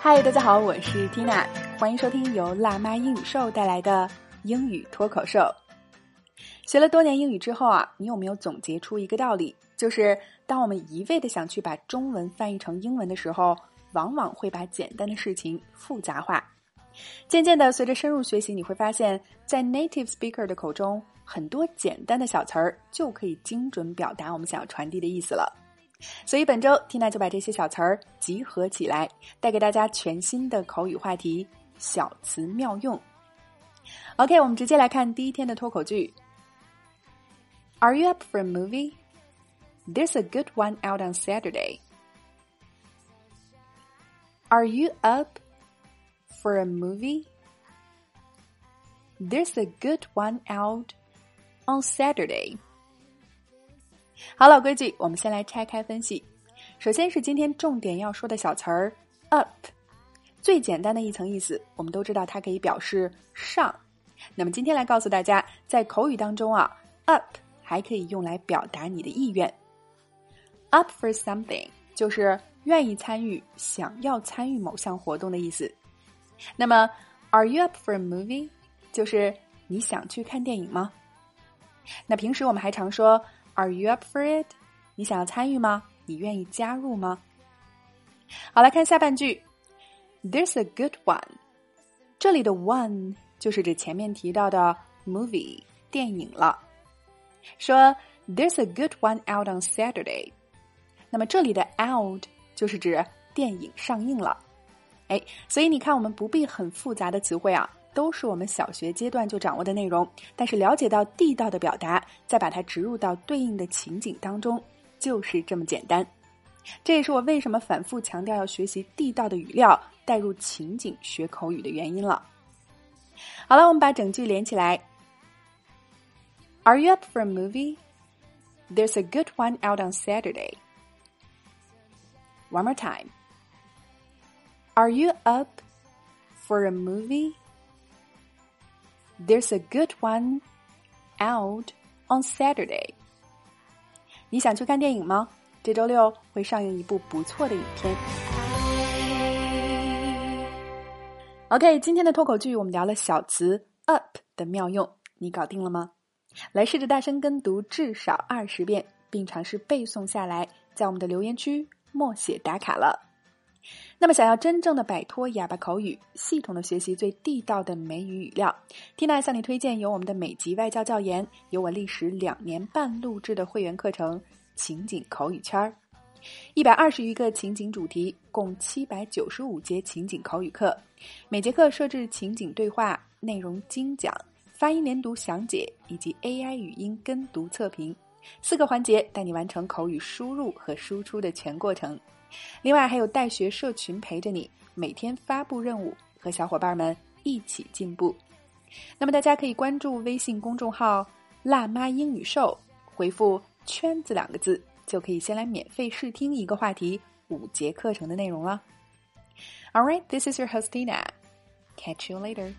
嗨，大家好，我是 Tina，欢迎收听由辣妈英语秀带来的英语脱口秀。学了多年英语之后啊，你有没有总结出一个道理？就是当我们一味的想去把中文翻译成英文的时候，往往会把简单的事情复杂化。渐渐的，随着深入学习，你会发现，在 native speaker 的口中，很多简单的小词儿就可以精准表达我们想要传递的意思了。所以本周，Tina 就把这些小词儿集合起来，带给大家全新的口语话题——小词妙用。OK，我们直接来看第一天的脱口剧。Are you up for a movie? There's a good one out on Saturday. Are you up for a movie? There's a good one out on Saturday. 好，老规矩，我们先来拆开分析。首先是今天重点要说的小词儿 “up”，最简单的一层意思，我们都知道它可以表示上。那么今天来告诉大家，在口语当中啊，“up” 还可以用来表达你的意愿。“up for something” 就是愿意参与、想要参与某项活动的意思。那么，“Are you up for a movie” 就是你想去看电影吗？那平时我们还常说。Are you up for it？你想要参与吗？你愿意加入吗？好，来看下半句。There's a good one。这里的 one 就是指前面提到的 movie 电影了。说 There's a good one out on Saturday。那么这里的 out 就是指电影上映了。哎，所以你看，我们不必很复杂的词汇啊。都是我们小学阶段就掌握的内容，但是了解到地道的表达，再把它植入到对应的情景当中，就是这么简单。这也是我为什么反复强调要学习地道的语料，带入情景学口语的原因了。好了，我们把整句连起来。Are you up for a movie? There's a good one out on Saturday. One more time. Are you up for a movie? There's a good one out on Saturday。你想去看电影吗？这周六会上映一部不错的影片。OK，今天的脱口剧我们聊了小词 up 的妙用，你搞定了吗？来试着大声跟读至少二十遍，并尝试背诵下来，在我们的留言区默写打卡了。那么，想要真正的摆脱哑巴口语，系统的学习最地道的美语语料，Tina 向你推荐由我们的美籍外教教研，由我历时两年半录制的会员课程《情景口语圈儿》，一百二十余个情景主题，共七百九十五节情景口语课，每节课设置情景对话、内容精讲、发音连读详解以及 AI 语音跟读测评，四个环节带你完成口语输入和输出的全过程。另外还有带学社群陪着你，每天发布任务，和小伙伴们一起进步。那么大家可以关注微信公众号“辣妈英语秀”，回复“圈子”两个字，就可以先来免费试听一个话题五节课程的内容了。All right, this is your host Tina. Catch you later.